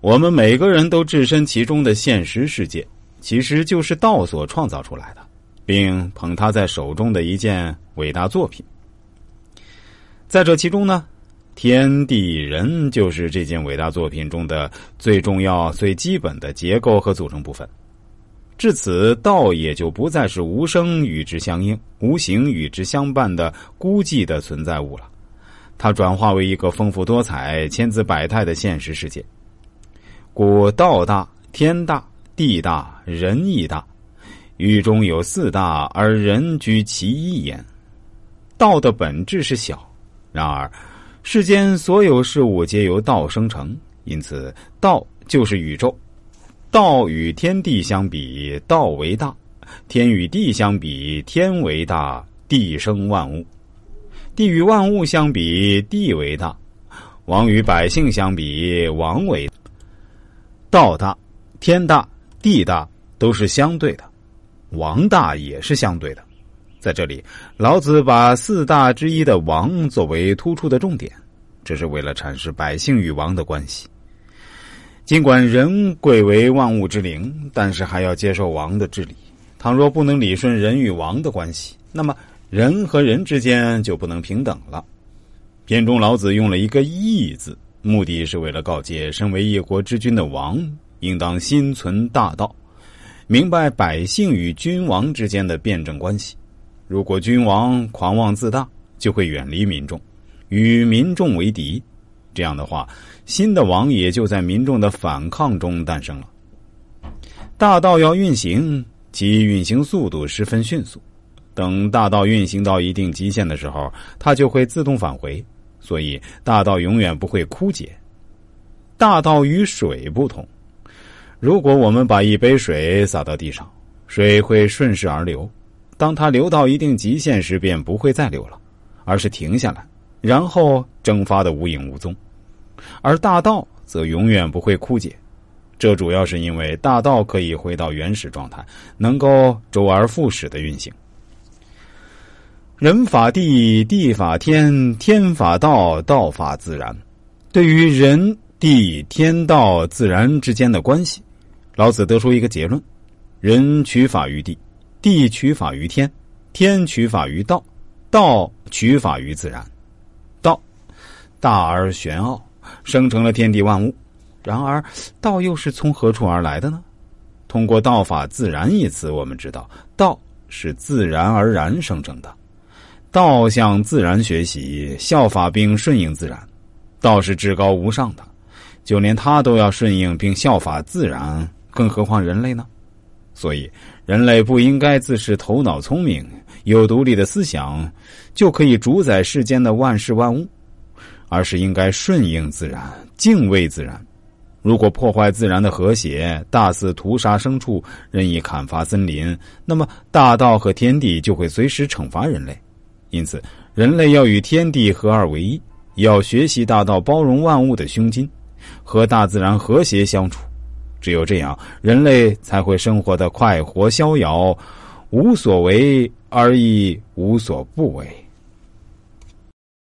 我们每个人都置身其中的现实世界，其实就是道所创造出来的，并捧他在手中的一件伟大作品。在这其中呢，天地人就是这件伟大作品中的最重要、最基本的结构和组成部分。至此，道也就不再是无声与之相应、无形与之相伴的孤寂的存在物了，它转化为一个丰富多彩、千姿百态的现实世界。故道大，天大，地大，人亦大。宇中有四大，而人居其一焉。道的本质是小，然而世间所有事物皆由道生成，因此道就是宇宙。道与天地相比，道为大；天与地相比，天为大。地生万物，地与万物相比，地为大；王与百姓相比，王为。道大，天大，地大，都是相对的；王大也是相对的。在这里，老子把四大之一的王作为突出的重点，这是为了阐释百姓与王的关系。尽管人贵为万物之灵，但是还要接受王的治理。倘若不能理顺人与王的关系，那么人和人之间就不能平等了。片中老子用了一个“义”字，目的是为了告诫身为一国之君的王，应当心存大道，明白百姓与君王之间的辩证关系。如果君王狂妄自大，就会远离民众，与民众为敌。这样的话，新的王也就在民众的反抗中诞生了。大道要运行，其运行速度十分迅速。等大道运行到一定极限的时候，它就会自动返回。所以，大道永远不会枯竭。大道与水不同，如果我们把一杯水洒到地上，水会顺势而流。当它流到一定极限时，便不会再流了，而是停下来，然后蒸发的无影无踪。而大道则永远不会枯竭，这主要是因为大道可以回到原始状态，能够周而复始的运行。人法地，地法天，天法道，道法自然。对于人、地、天道、自然之间的关系，老子得出一个结论：人取法于地，地取法于天，天取法于道，道取法于自然。道大而玄奥。生成了天地万物，然而道又是从何处而来的呢？通过“道法自然”一词，我们知道道是自然而然生成的。道向自然学习，效法并顺应自然。道是至高无上的，就连他都要顺应并效法自然，更何况人类呢？所以，人类不应该自恃头脑聪明，有独立的思想，就可以主宰世间的万事万物。而是应该顺应自然，敬畏自然。如果破坏自然的和谐，大肆屠杀牲畜，任意砍伐森林，那么大道和天地就会随时惩罚人类。因此，人类要与天地合二为一，要学习大道包容万物的胸襟，和大自然和谐相处。只有这样，人类才会生活的快活逍遥，无所为而亦无所不为。